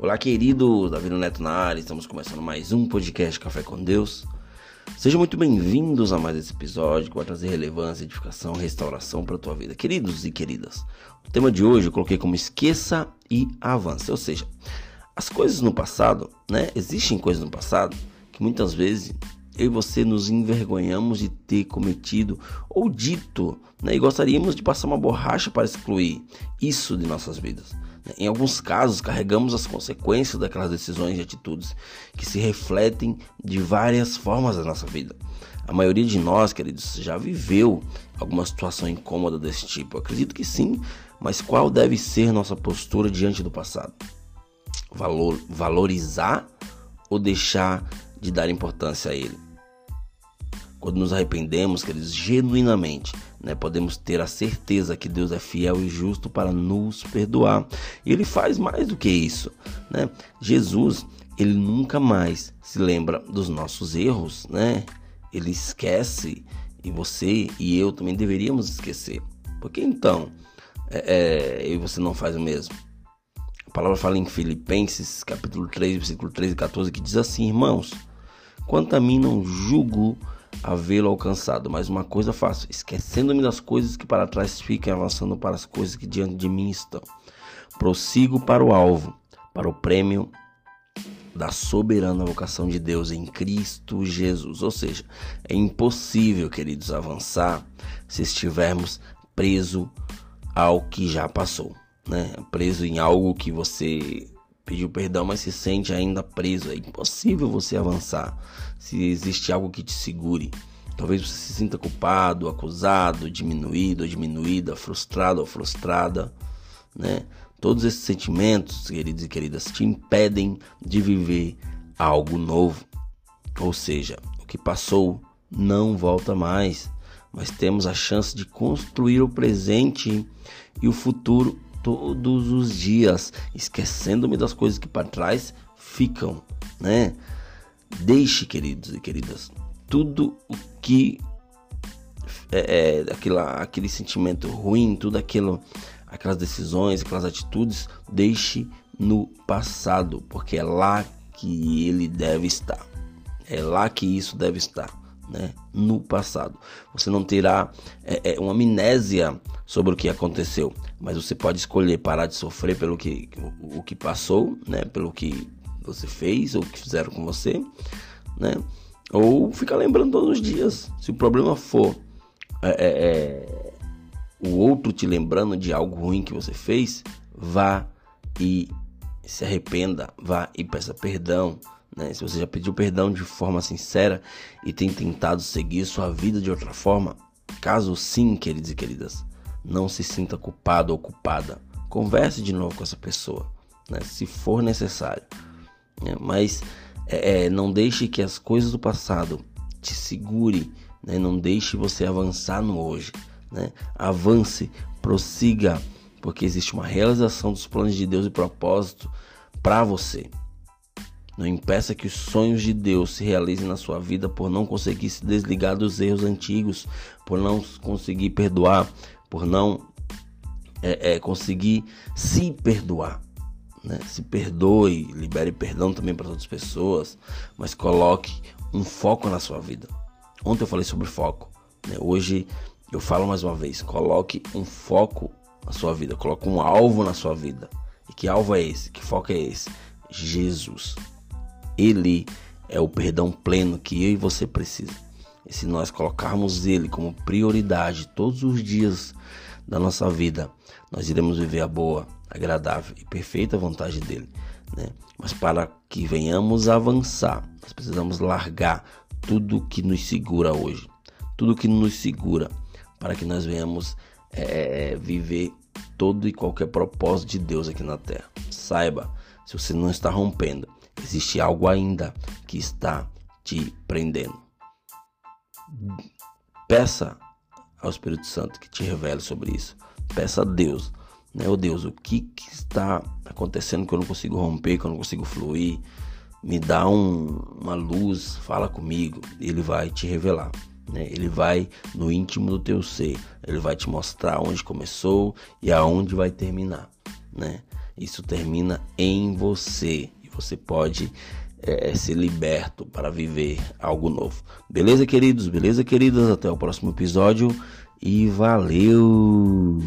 Olá, querido Davi Neto na área, estamos começando mais um podcast Café com Deus. Sejam muito bem-vindos a mais esse episódio que vai trazer relevância, edificação, restauração para a tua vida. Queridos e queridas, o tema de hoje eu coloquei como esqueça e avance, ou seja, as coisas no passado, né? Existem coisas no passado que muitas vezes eu e você nos envergonhamos de ter cometido ou dito, né? E gostaríamos de passar uma borracha para excluir isso de nossas vidas. Em alguns casos, carregamos as consequências daquelas decisões e atitudes que se refletem de várias formas na nossa vida. A maioria de nós, queridos, já viveu alguma situação incômoda desse tipo. Eu acredito que sim, mas qual deve ser nossa postura diante do passado? Valor, valorizar ou deixar de dar importância a ele? Quando nos arrependemos, queridos, genuinamente, né, podemos ter a certeza que Deus é fiel e justo para nos perdoar. E Ele faz mais do que isso. Né? Jesus, ele nunca mais se lembra dos nossos erros, né? Ele esquece e você e eu também deveríamos esquecer. Porque então é, é, e você não faz o mesmo? A palavra fala em Filipenses, capítulo 3, versículo 13 e 14, que diz assim: Irmãos, quanto a mim não julgo havê-lo alcançado. Mas uma coisa faço, esquecendo-me das coisas que para trás ficam, avançando para as coisas que diante de mim estão. Prossigo para o alvo, para o prêmio da soberana vocação de Deus em Cristo Jesus. Ou seja, é impossível, queridos, avançar se estivermos preso ao que já passou, né? Preso em algo que você pediu perdão, mas se sente ainda preso. É impossível você avançar se existe algo que te segure. Talvez você se sinta culpado, acusado, diminuído ou diminuída, frustrado ou frustrada, né? Todos esses sentimentos, queridos e queridas, te impedem de viver algo novo. Ou seja, o que passou não volta mais, mas temos a chance de construir o presente e o futuro todos os dias, esquecendo-me das coisas que para trás ficam, né? Deixe, queridos e queridas, tudo o que é, é aquela, aquele sentimento ruim, tudo aquilo, aquelas decisões, aquelas atitudes, deixe no passado, porque é lá que ele deve estar. É lá que isso deve estar né, no passado. Você não terá é, é, uma amnésia sobre o que aconteceu, mas você pode escolher parar de sofrer pelo que o, o que passou, né, pelo que você fez ou que fizeram com você, né, ou ficar lembrando todos os dias. Se o problema for é, é, é, o outro te lembrando de algo ruim que você fez, vá e se arrependa, vá e peça perdão né? Se você já pediu perdão de forma sincera e tem tentado seguir sua vida de outra forma, caso sim, queridos e queridas, não se sinta culpado ou culpada. Converse de novo com essa pessoa, né? se for necessário. Né? Mas é, é, não deixe que as coisas do passado te segure, né? não deixe você avançar no hoje. Né? Avance, prossiga, porque existe uma realização dos planos de Deus e propósito para você. Não impeça que os sonhos de Deus se realizem na sua vida por não conseguir se desligar dos erros antigos, por não conseguir perdoar, por não é, é, conseguir se perdoar. Né? Se perdoe, libere perdão também para outras pessoas, mas coloque um foco na sua vida. Ontem eu falei sobre foco, né? hoje eu falo mais uma vez: coloque um foco na sua vida, coloque um alvo na sua vida. E que alvo é esse? Que foco é esse? Jesus. Ele é o perdão pleno que eu e você precisa. E se nós colocarmos Ele como prioridade todos os dias da nossa vida, nós iremos viver a boa, agradável e perfeita vontade dele. Né? Mas para que venhamos avançar, nós precisamos largar tudo que nos segura hoje, tudo que nos segura, para que nós venhamos é, viver todo e qualquer propósito de Deus aqui na terra. Saiba, se você não está rompendo, existe algo ainda que está te prendendo. Peça ao Espírito Santo que te revele sobre isso. Peça a Deus, né? Oh Deus, o que, que está acontecendo que eu não consigo romper, que eu não consigo fluir? Me dá um, uma luz, fala comigo. Ele vai te revelar. Né? Ele vai no íntimo do teu ser. Ele vai te mostrar onde começou e aonde vai terminar. Né? Isso termina em você você pode é, ser liberto para viver algo novo. Beleza, queridos? Beleza, queridas? Até o próximo episódio e valeu!